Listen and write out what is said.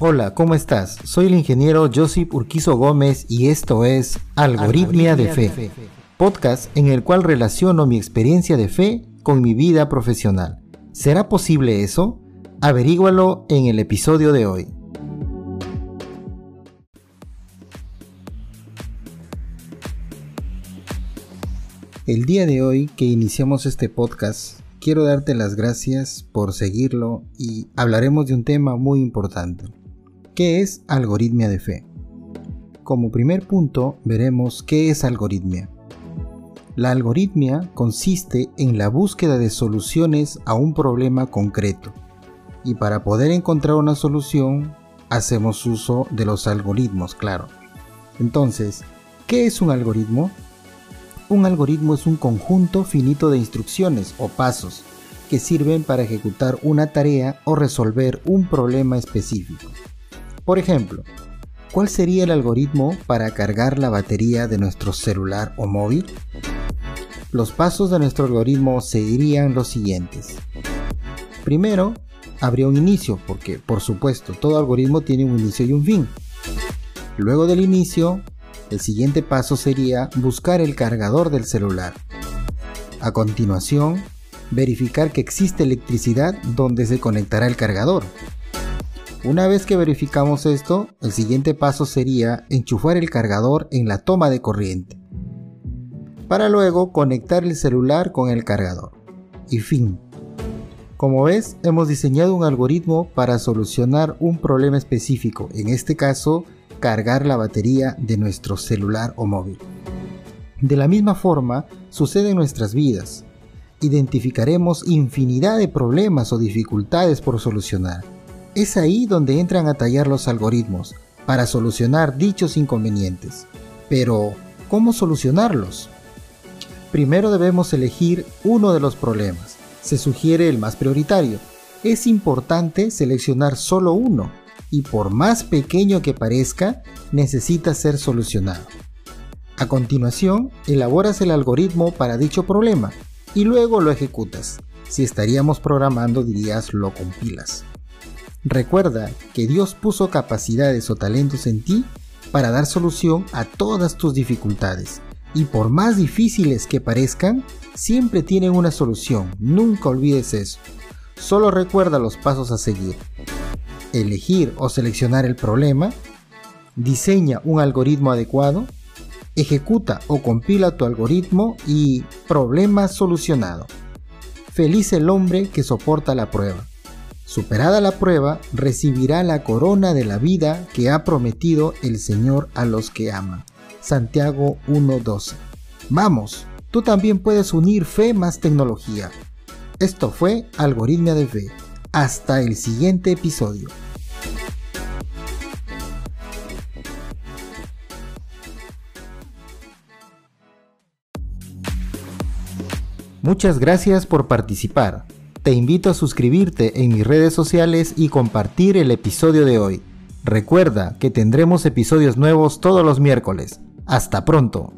Hola, ¿cómo estás? Soy el ingeniero Josip Urquizo Gómez y esto es Algoritmia de Fe, podcast en el cual relaciono mi experiencia de fe con mi vida profesional. ¿Será posible eso? Averígualo en el episodio de hoy. El día de hoy que iniciamos este podcast, quiero darte las gracias por seguirlo y hablaremos de un tema muy importante. ¿Qué es algoritmia de fe? Como primer punto veremos qué es algoritmia. La algoritmia consiste en la búsqueda de soluciones a un problema concreto y para poder encontrar una solución hacemos uso de los algoritmos, claro. Entonces, ¿qué es un algoritmo? Un algoritmo es un conjunto finito de instrucciones o pasos que sirven para ejecutar una tarea o resolver un problema específico. Por ejemplo, ¿cuál sería el algoritmo para cargar la batería de nuestro celular o móvil? Los pasos de nuestro algoritmo serían los siguientes. Primero, habría un inicio, porque por supuesto todo algoritmo tiene un inicio y un fin. Luego del inicio, el siguiente paso sería buscar el cargador del celular. A continuación, verificar que existe electricidad donde se conectará el cargador. Una vez que verificamos esto, el siguiente paso sería enchufar el cargador en la toma de corriente, para luego conectar el celular con el cargador. Y fin. Como ves, hemos diseñado un algoritmo para solucionar un problema específico, en este caso, cargar la batería de nuestro celular o móvil. De la misma forma, sucede en nuestras vidas. Identificaremos infinidad de problemas o dificultades por solucionar es ahí donde entran a tallar los algoritmos para solucionar dichos inconvenientes. Pero, ¿cómo solucionarlos? Primero debemos elegir uno de los problemas. Se sugiere el más prioritario. Es importante seleccionar solo uno y por más pequeño que parezca, necesita ser solucionado. A continuación, elaboras el algoritmo para dicho problema y luego lo ejecutas. Si estaríamos programando dirías lo compilas. Recuerda que Dios puso capacidades o talentos en ti para dar solución a todas tus dificultades. Y por más difíciles que parezcan, siempre tienen una solución. Nunca olvides eso. Solo recuerda los pasos a seguir. Elegir o seleccionar el problema. Diseña un algoritmo adecuado. Ejecuta o compila tu algoritmo y problema solucionado. Feliz el hombre que soporta la prueba. Superada la prueba, recibirá la corona de la vida que ha prometido el Señor a los que aman. Santiago 1.12. Vamos, tú también puedes unir fe más tecnología. Esto fue Algoritmia de Fe. Hasta el siguiente episodio. Muchas gracias por participar. Te invito a suscribirte en mis redes sociales y compartir el episodio de hoy. Recuerda que tendremos episodios nuevos todos los miércoles. Hasta pronto.